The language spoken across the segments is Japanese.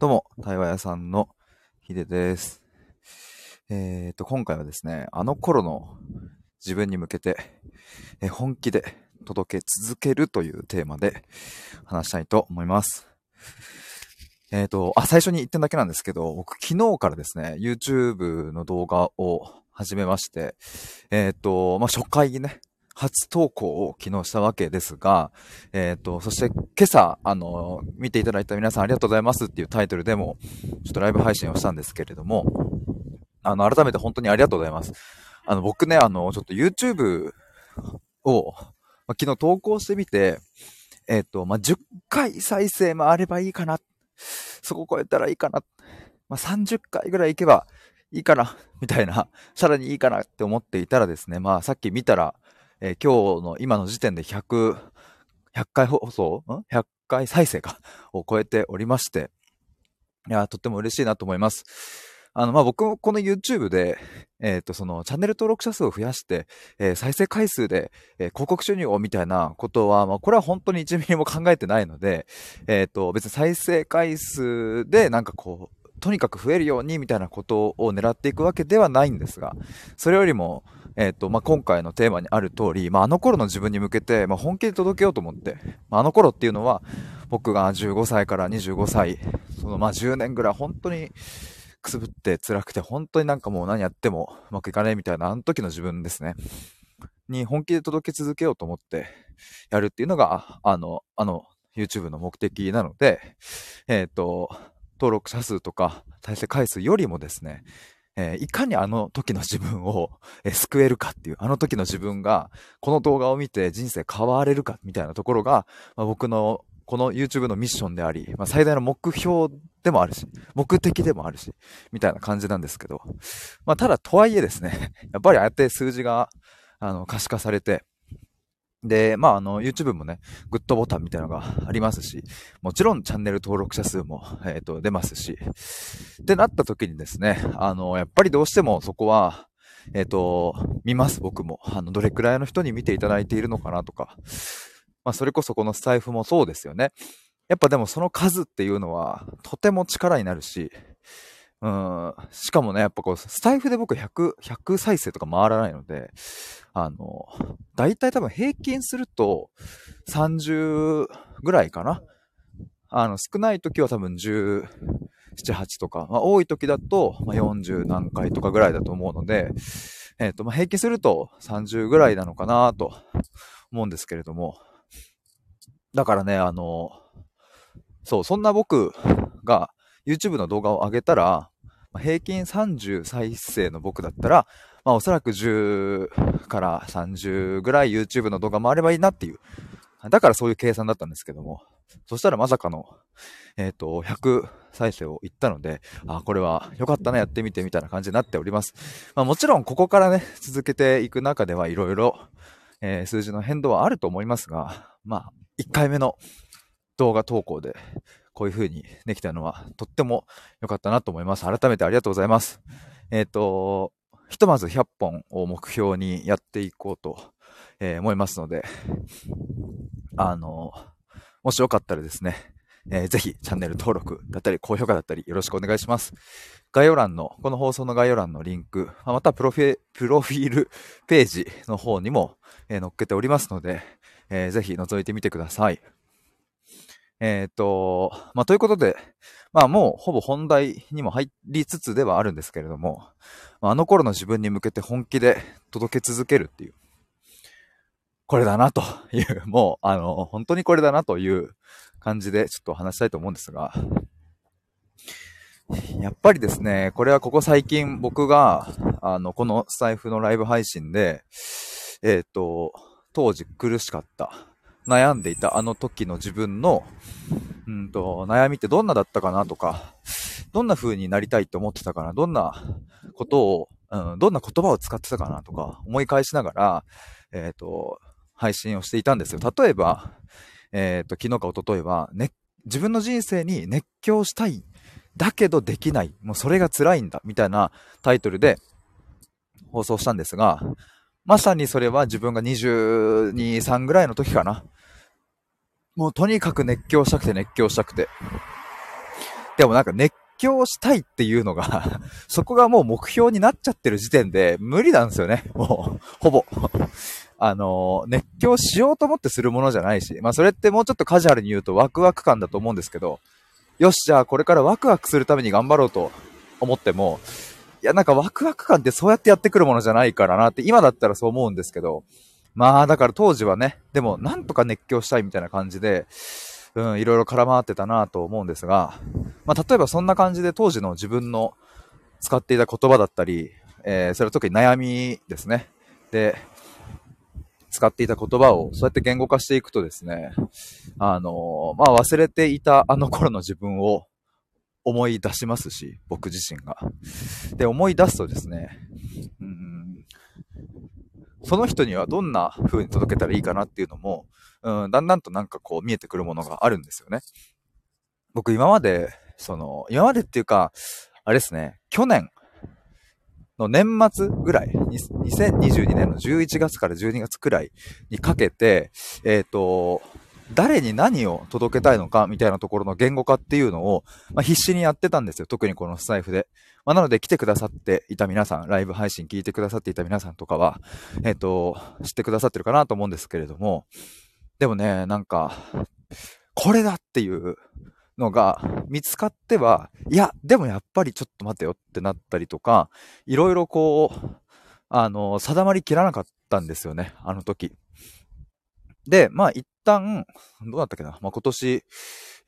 どうも、対話屋さんのヒデです。えーと、今回はですね、あの頃の自分に向けて、え本気で届け続けるというテーマで話したいと思います。えーと、あ、最初に言ってんだけなんですけど、僕昨日からですね、YouTube の動画を始めまして、えーと、まあ、初回にね、初投稿を昨日したわけですが、えっ、と、そして今朝、あの、見ていただいた皆さんありがとうございますっていうタイトルでも、ちょっとライブ配信をしたんですけれども、あの、改めて本当にありがとうございます。あの、僕ね、あの、ちょっと YouTube を、ま昨日投稿してみて、えっ、と、ま、10回再生もあればいいかな。そこ超えたらいいかな。ま、30回ぐらいいけばいいかな、みたいな、さらにいいかなって思っていたらですね、まあ、さっき見たら、えー今日の今の時点で100、100回放送？ん ?100 回再生か？を超えておりまして、いや、とっても嬉しいなと思います。あの、まあ、僕もこの YouTube で、えっ、と、その、チャンネル登録者数を増やして、えー再生回数で、えー広告収入をみたいなことは、まあ、これは本当に1ミリも考えてないので、えっ、と、別に再生回数で、なんかこう、とにかく増えるようにみたいなことを狙っていくわけではないんですが、それよりも、えっ、と、まあ、今回のテーマにある通り、まあ、あの頃の自分に向けて、まあ、本気で届けようと思って、まあ、あの頃っていうのは、僕が15歳から25歳、そのまあ10年ぐらい本当にくすぶって辛くて、本当になんかもう何やってもうまくいかねえみたいな、あの時の自分ですね。に本気で届け続けようと思ってやるっていうのが、あの、あの、YouTube の目的なので、えっ、と、登録者数とか再生回数よりもですね、えーいかにあの時の自分を、えー救えるかっていう、あの時の自分が、この動画を見て人生変われるかみたいなところが、まあ、僕のこの YouTube のミッションであり、まあ、最大の目標でもあるし、目的でもあるし、みたいな感じなんですけど、まあ、ただとはいえですね、やっぱりああやって数字が、あの、可視化されて、で、まあ、あの、YouTube もね、グッドボタンみたいなのがありますし、もちろんチャンネル登録者数も、えっ、と、出ますし、ってなった時にですね、あの、やっぱりどうしてもそこは、えっ、と、見ます、僕も。あの、どれくらいの人に見ていただいているのかなとか。まあ、それこそこのスタイフもそうですよね。やっぱでもその数っていうのは、とても力になるし、うん、しかもね、やっぱこう、スタイフで僕100、100再生とか回らないので、あの、だいたい多分平均すると30ぐらいかな。あの、少ない時は多分17、8とか、まあ、多い時だと、まあ、40何回とかぐらいだと思うので、えっ、と、まあ、平均すると30ぐらいなのかなと思うんですけれども、だからね、あの、そう、そんな僕が YouTube の動画を上げたら、平均30再生の僕だったら、まあおそらく10から30ぐらい YouTube の動画もあればいいなっていう。だからそういう計算だったんですけども。そしたらまさかの、えっ、と、100再生を言ったので、あ、これは良かったな、やってみてみたいな感じになっております。まあもちろんここからね、続けていく中ではいろいろ、えー数字の変動はあると思いますが、まあ、1回目の動画投稿で、こういう風にできたのは、とっても良かったなと思います。改めてありがとうございます。えっ、と、ひとまず100本を目標にやっていこうと、え思いますので、あの、もしよかったらですね、えーぜひチャンネル登録だったり、高評価だったりよろしくお願いします。概要欄の、この放送の概要欄のリンク、まあまたプロフィプロフィールページの方にも、えー載っけておりますので、えーぜひ覗いてみてください。えっ、と、まあ、ということで、まあ、もうほぼ本題にも入りつつではあるんですけれども、まああの頃の自分に向けて本気で届け続けるっていう、これだなという、もう、あの、本当にこれだなという感じでちょっと話したいと思うんですが、やっぱりですね、これはここ最近僕が、あの、このスタイフのライブ配信で、えっ、と、当時苦しかった、悩んでいたあの時の自分の、うんと、悩みってどんなだったかなとか、どんな風になりたいって思ってたかな、どんなことを、うん、どんな言葉を使ってたかなとか、思い返しながら、えっ、と、配信をしていたんですよ。例えば、えっ、と、昨日か一昨日は、ね、自分の人生に熱狂したい。だけどできない。もうそれが辛いんだ。みたいなタイトルで放送したんですが、まさにそれは自分が22、3ぐらいの時かな。もうとにかく熱狂したくて熱狂したくて。でもなんか熱狂したいっていうのが そこがもう目標になっちゃってる時点で無理なんですよね。もう、ほぼ。あの、熱狂しようと思ってするものじゃないし、まあそれってもうちょっとカジュアルに言うとワクワク感だと思うんですけど、よし、じゃあこれからワクワクするために頑張ろうと思っても、いやなんかワクワク感ってそうやってやってくるものじゃないからなって今だったらそう思うんですけど、まあだから当時はね、でもなんとか熱狂したいみたいな感じで、うん、いろいろ絡まってたなと思うんですが、まあ例えばそんな感じで当時の自分の使っていた言葉だったり、えー、それは特に悩みですね。で、使っていた言葉をそうやって言語化していくとですね、あの、まあ、忘れていたあの頃の自分を思い出しますし、僕自身が。で、思い出すとですね、うん、その人にはどんな風に届けたらいいかなっていうのも、うん、だんだんとなんかこう見えてくるものがあるんですよね。僕今まで、その、今までっていうか、あれですね、去年、の年末ぐらい、2022年の11月から12月くらいにかけて、えっ、ー、と、誰に何を届けたいのかみたいなところの言語化っていうのを、まあ、必死にやってたんですよ。特にこのスタイフで。まあ、なので来てくださっていた皆さん、ライブ配信聞いてくださっていた皆さんとかは、えっ、ー、と、知ってくださってるかなと思うんですけれども、でもね、なんか、これだっていうのが見つかっては、いや、でもやっぱりちょっと待てよってなったりとか、いろいろこう、あの、定まりきらなかったんですよね、あの時。で、まあ一旦、どうだったっけな、まあ今年、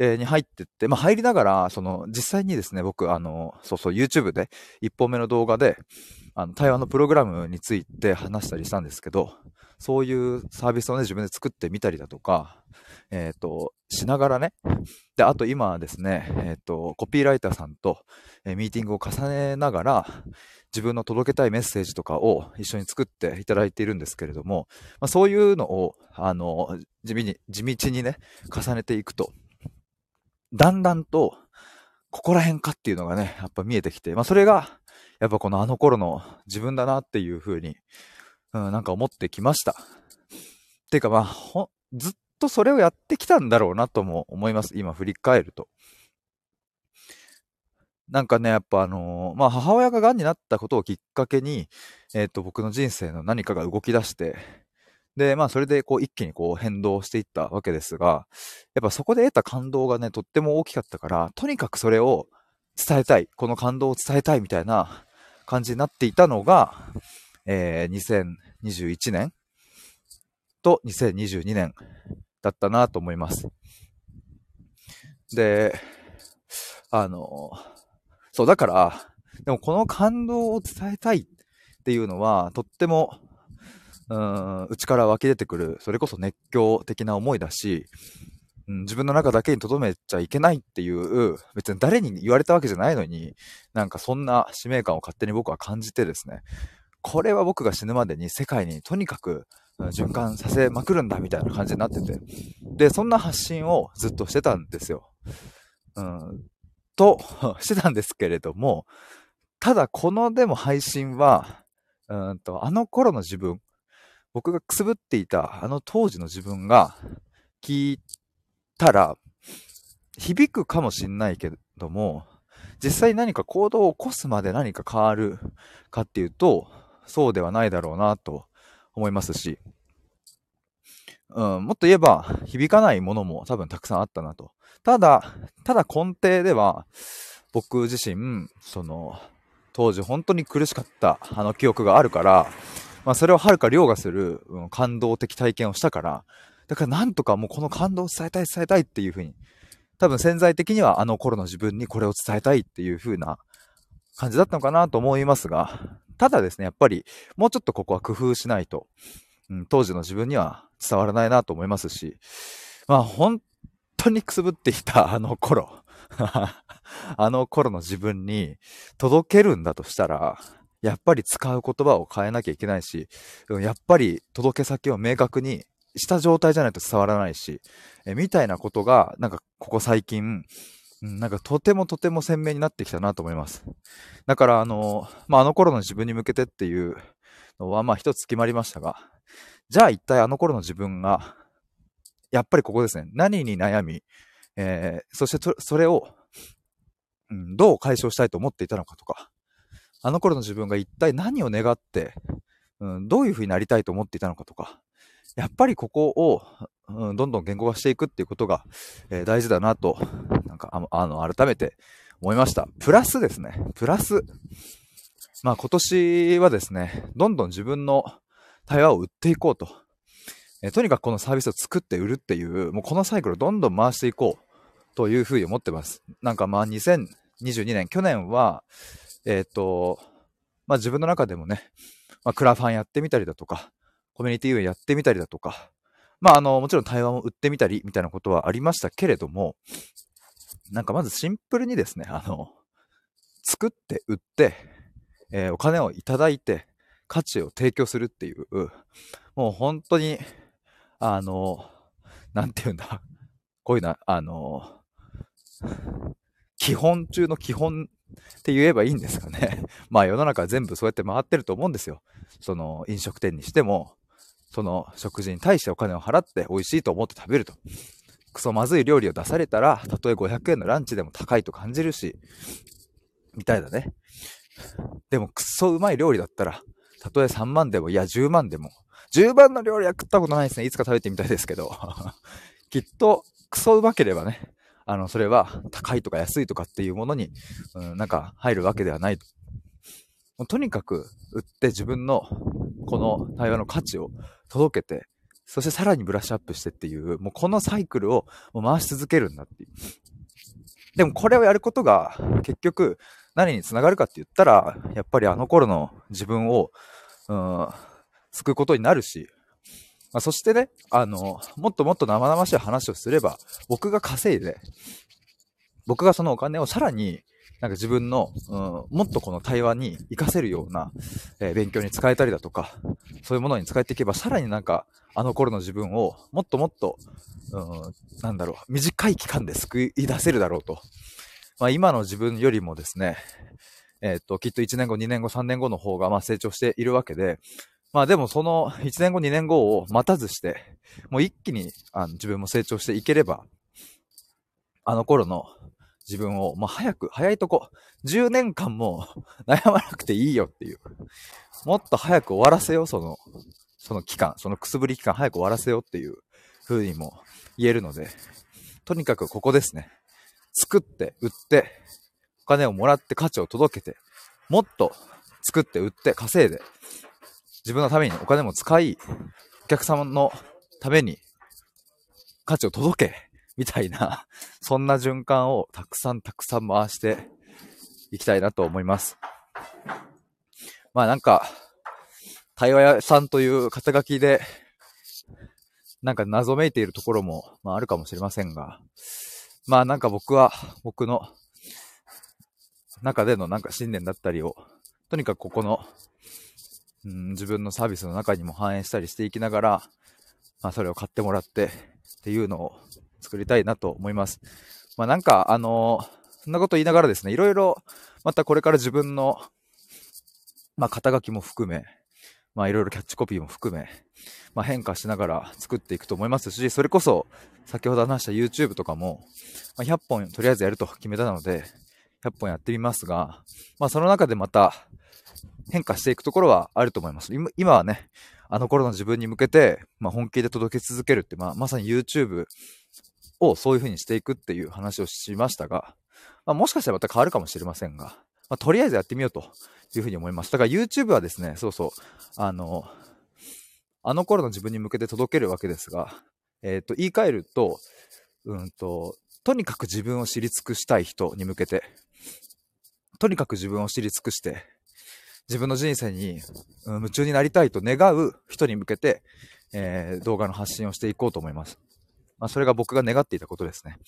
に入ってって、まあ入りながら、その、実際にですね、僕、あの、そうそう、YouTube で、一本目の動画で、あの、対話のプログラムについて話したりしたんですけど、そういうサービスをね、自分で作ってみたりだとか、えっ、ー、と、しながらね。で、あと今ですね、えっ、ー、と、コピーライターさんと、えー、ミーティングを重ねながら、自分の届けたいメッセージとかを一緒に作っていただいているんですけれども、まあ、そういうのを、あの、地味に、地道にね、重ねていくと、だんだんと、ここら辺かっていうのがね、やっぱ見えてきて、まあそれが、やっぱこのあの頃の自分だなっていう風に、うん、なんか思ってきました。ていうかまあ、ずっとそれをやってきたんだろうなとも思います。今振り返ると。なんかね、やっぱあのー、まあ母親が癌になったことをきっかけに、えっ、ー、と、僕の人生の何かが動き出して、で、まあそれでこう一気にこう変動していったわけですが、やっぱそこで得た感動がね、とっても大きかったから、とにかくそれを伝えたい、この感動を伝えたいみたいな感じになっていたのが、えー、2021年と2022年だったなと思います。で、あの、そう、だから、でもこの感動を伝えたいっていうのは、とっても、うん、内から湧き出てくる、それこそ熱狂的な思いだし、うん、自分の中だけに留めちゃいけないっていう、別に誰に言われたわけじゃないのに、なんかそんな使命感を勝手に僕は感じてですね、これは僕が死ぬまでに世界にとにかく循環させまくるんだみたいな感じになってて。で、そんな発信をずっとしてたんですよ。うん、と、してたんですけれども、ただこのでも配信は、うんと、あの頃の自分、僕がくすぶっていたあの当時の自分が聞いたら、響くかもしんないけども、実際何か行動を起こすまで何か変わるかっていうと、そうではないだろうなと思いますし、うん、もっと言えば、響かないものも多分たくさんあったなと。ただ、ただ根底では、僕自身、その、当時本当に苦しかったあの記憶があるから、まあそれをはるか凌駕する、うん、感動的体験をしたから、だからなんとかもうこの感動を伝えたい伝えたいっていうふうに、多分潜在的にはあの頃の自分にこれを伝えたいっていう風な感じだったのかなと思いますが、ただですね、やっぱりもうちょっとここは工夫しないと、うん、当時の自分には伝わらないなと思いますし、まあ本当にくすぶっていたあの頃、あの頃の自分に届けるんだとしたら、やっぱり使う言葉を変えなきゃいけないし、やっぱり届け先を明確にした状態じゃないと伝わらないし、えみたいなことが、なんかここ最近、なんかとてもとても鮮明になってきたなと思います。だからあの、まあ、あの頃の自分に向けてっていうのはまあ一つ決まりましたが、じゃあ一体あの頃の自分が、やっぱりここですね、何に悩み、えー、そしてそれをうん、どう解消したいと思っていたのかとか、あの頃の自分が一体何を願って、うん、どういう風になりたいと思っていたのかとか、やっぱりここを、うん、どんどん言語化していくっていうことが、えー、大事だなと、なんか、あの、改めて思いました。プラスですね。プラス。まあ今年はですね、どんどん自分の対話を売っていこうと。え、とにかくこのサービスを作って売るっていう、もうこのサイクルをどんどん回していこうというふうに思ってます。なんかまあ2022年、去年は、えっ、と、まあ自分の中でもね、まあクラファンやってみたりだとか、コミュニティ運営やってみたりだとか、まああの、もちろん対話も売ってみたりみたいなことはありましたけれども、なんかまずシンプルにですね、あの、作って売って、えー、お金をいただいて、価値を提供するっていう、もう本当に、あの、なんて言うんだ、こういうのは、あの、基本中の基本って言えばいいんですかね。まあ世の中全部そうやって回ってると思うんですよ。その飲食店にしても、その食事に対してお金を払って美味しいと思って食べると。クソまずい料理を出されたら、たとえ500円のランチでも高いと感じるし、みたいだね。でもクソうまい料理だったら、たとえ3万でも、いや10万でも、10万の料理は食ったことないですね。いつか食べてみたいですけど。きっと、クソうまければね、あの、それは高いとか安いとかっていうものに、うん、なんか入るわけではない。もうとにかく売って自分のこの対話の価値を届けて、そしてさらにブラッシュアップしてっていう、もうこのサイクルをもう回し続けるんだっていう。でもこれをやることが結局何につながるかって言ったら、やっぱりあの頃の自分を、うん、救うことになるし、まあ、そしてね、あの、もっともっと生々しい話をすれば、僕が稼いで、僕がそのお金をさらに、なんか自分の、うん、もっとこの対話に活かせるような、えー、勉強に使えたりだとか、そういうものに使えていけば、さらになんか、あの頃の自分をもっともっと、うん、なんだろう、短い期間で救い出せるだろうと。まあ今の自分よりもですね、えっ、と、きっと1年後、2年後、3年後の方が、まあ成長しているわけで、まあでもその1年後2年後を待たずして、もう一気にあの自分も成長していければ、あの頃の自分を、まあ早く、早いとこ、10年間も悩まなくていいよっていう。もっと早く終わらせよう、その、その期間、そのくすぶり期間早く終わらせようっていう風にも言えるので、とにかくここですね。作って、売って、お金をもらって価値を届けて、もっと作って売って稼いで、自分のためにお金も使い、お客様のために価値を届け、みたいな、そんな循環をたくさんたくさん回していきたいなと思います。まあなんか、対話屋さんという肩書きで、なんか謎めいているところも、まああるかもしれませんが、まあなんか僕は、僕の中でのなんか信念だったりを、とにかくここのうん、自分のサービスの中にも反映したりしていきながら、まあ、それを買ってもらってっていうのを作りたいなと思います。まあ、なんか、あの、そんなこと言いながらですね、いろいろ、またこれから自分の、まあ、肩書きも含め、まあ、いろいろキャッチコピーも含め、まあ、変化しながら作っていくと思いますし、それこそ、先ほど話した YouTube とかも、まあ、100本とりあえずやると決めたので、100本やってみますが、まあ、その中でまた、変化していくところはあると思います。今はね、あの頃の自分に向けて、まあ、本気で届け続けるって、まあ、まさに YouTube をそういう風にしていくっていう話をしましたが、まあ、もしかしたらまた変わるかもしれませんが、まあ、とりあえずやってみようという風に思います。だから YouTube はですね、そうそう、あの、あの頃の自分に向けて届けるわけですが、えっ、ー、と、言い換えると、うんと、とにかく自分を知り尽くしたい人に向けて、とにかく自分を知り尽くして、自分の人生に、夢中になりたいと願う人に向けて、えー、動画の発信をしていこうと思います。まあ、それが僕が願っていたことですね。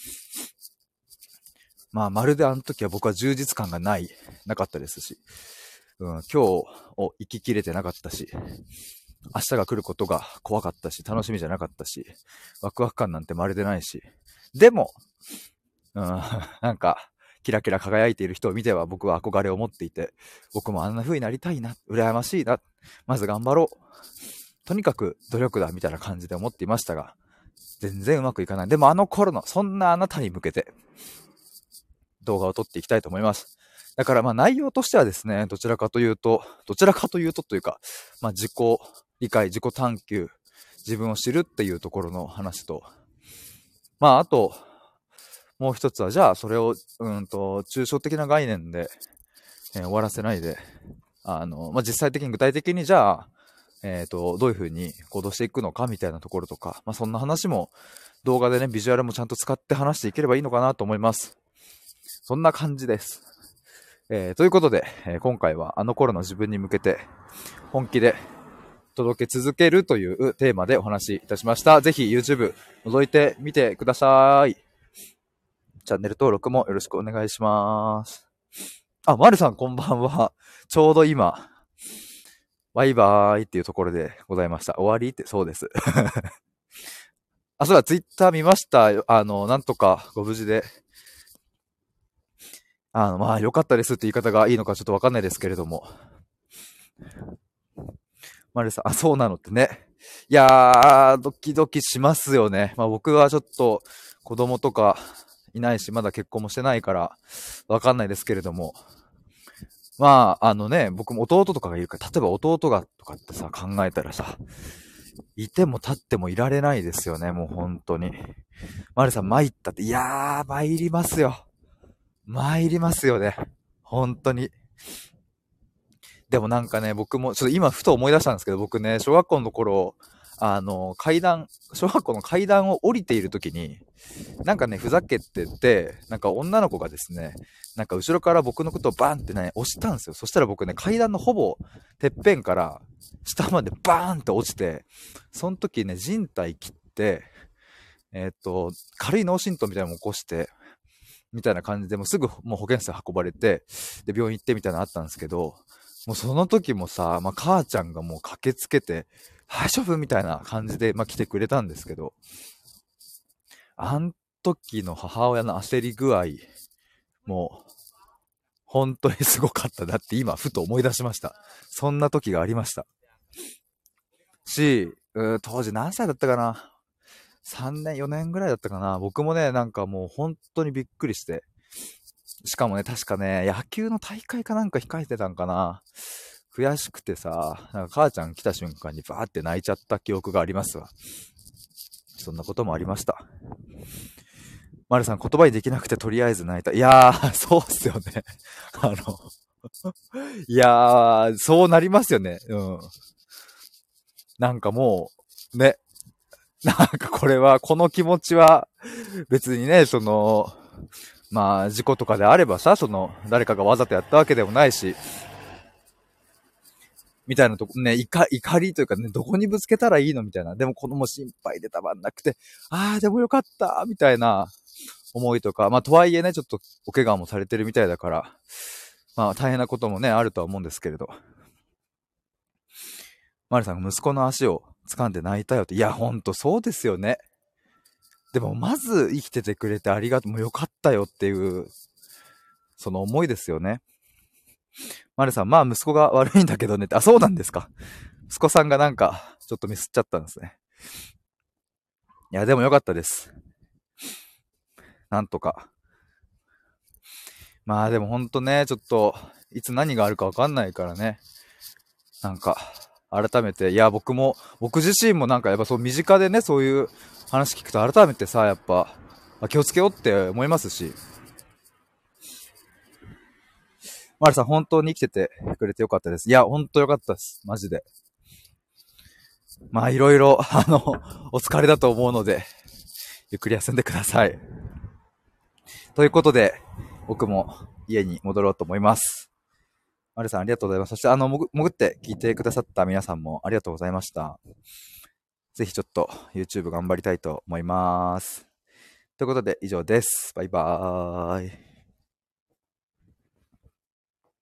まあ、まるであの時は僕は充実感がない、なかったですし、うん、今日を生ききれてなかったし、明日が来ることが怖かったし、楽しみじゃなかったし、ワクワク感なんてまるでないし、でも、うん、なんか、キラキラ輝いている人を見ては僕は憧れを持っていて、僕もあんな風になりたいな、羨ましいな、まず頑張ろう。とにかく努力だ、みたいな感じで思っていましたが、全然うまくいかない。でもあの頃の、そんなあなたに向けて、動画を撮っていきたいと思います。だからまあ内容としてはですね、どちらかというと、どちらかというとというか、まあ自己理解、自己探求、自分を知るっていうところの話と、まああと、もう一つは、じゃあそれを、うんと、抽象的な概念で、えー、終わらせないで、あの、まあ実際的に具体的にじゃあ、えっ、ー、と、どういうふうに行動していくのかみたいなところとか、まあそんな話も動画でね、ビジュアルもちゃんと使って話していければいいのかなと思います。そんな感じです。えー、ということで、えー、今回はあの頃の自分に向けて本気で届け続けるというテーマでお話しいたしました。ぜひ YouTube 覗いてみてください。チャンネル登録もよろしくお願いします。あ、まるさんこんばんは。ちょうど今、バイバーイっていうところでございました。終わりってそうです。あ、そうだ、ツイッター見ました。あの、なんとかご無事であの、まあ、良かったですって言い方がいいのかちょっとわかんないですけれども。マリさん、あ、そうなのってね。いやー、ドキドキしますよね。まあ僕はちょっと子供とかいないし、まだ結婚もしてないから、わかんないですけれども。まあ、あのね、僕も弟とかがいるから、例えば弟がとかってさ、考えたらさ、いても立ってもいられないですよね、もう本当に。マリさん、参ったって、いやー、参りますよ。参りますよね。本当に。でもなんかね、僕も、ちょっと今ふと思い出したんですけど、僕ね、小学校の頃、あの、階段、小学校の階段を降りている時に、なんかね、ふざけてて、なんか女の子がですね、なんか後ろから僕のことをバーンってね、押したんですよ。そしたら僕ね、階段のほぼてっぺんから下までバーンって落ちて、その時ね、人体切って、えー、っと、軽い脳震盪みたいなのも起こして、みたいな感じで、もうすぐもう保健室運ばれて、で、病院行ってみたいなのあったんですけど、もうその時もさ、まあ、母ちゃんがもう駆けつけて、大丈夫みたいな感じで、まあ、来てくれたんですけど、あん時の母親の焦り具合、もう、本当にすごかったなって今、ふと思い出しました。そんな時がありました。し、当時何歳だったかな？3年、4年ぐらいだったかな？僕もね、なんかもう本当にびっくりして。しかもね、確かね、野球の大会かなんか控えてたんかな。悔しくてさ、なんか母ちゃん来た瞬間にバーって泣いちゃった記憶がありますわ。そんなこともありました。まるさん、言葉にできなくてとりあえず泣いた。いやー、そうっすよね。あのいやー、そうなりますよね。うん。なんかもう、ね、なんかこれは、この気持ちは、別にね、その、まあ、事故とかであればさ、その、誰かがわざとやったわけでもないし、みたいなとこ、ね、怒りというかね、どこにぶつけたらいいのみたいな。でも子供心配でたまんなくて、ああ、でもよかったみたいな思いとか、まあ、とはいえね、ちょっとお怪我もされてるみたいだから、まあ、大変なこともね、あるとは思うんですけれど。マリさんが息子の足を掴んで泣いたよって。いや、ほんとそうですよね。でも、まず生きててくれてありがとう、もうよかったよっていう、その思いですよね。マルさん、まあ息子が悪いんだけどねって。あ、そうなんですか。息子さんがなんか、ちょっとミスっちゃったんですね。いや、でもよかったです。なんとか。まあでもほんとね、ちょっと、いつ何があるかわかんないからね。なんか、改めて、いや、僕も、僕自身もなんかやっぱそう身近でね、そういう話聞くと改めてさ、やっぱ、気をつけようって思いますし。マリさん、本当に生きててくれてよかったです。いや、本当よかったです。マジで。まあ、いろいろ、あの、お疲れだと思うので、ゆっくり休んでください。ということで、僕も家に戻ろうと思います。マリさんありがとうございます。そして、あの、潜って聞いてくださった皆さんもありがとうございました。ぜひちょっと YouTube 頑張りたいと思います。ということで以上です。バイバーイ。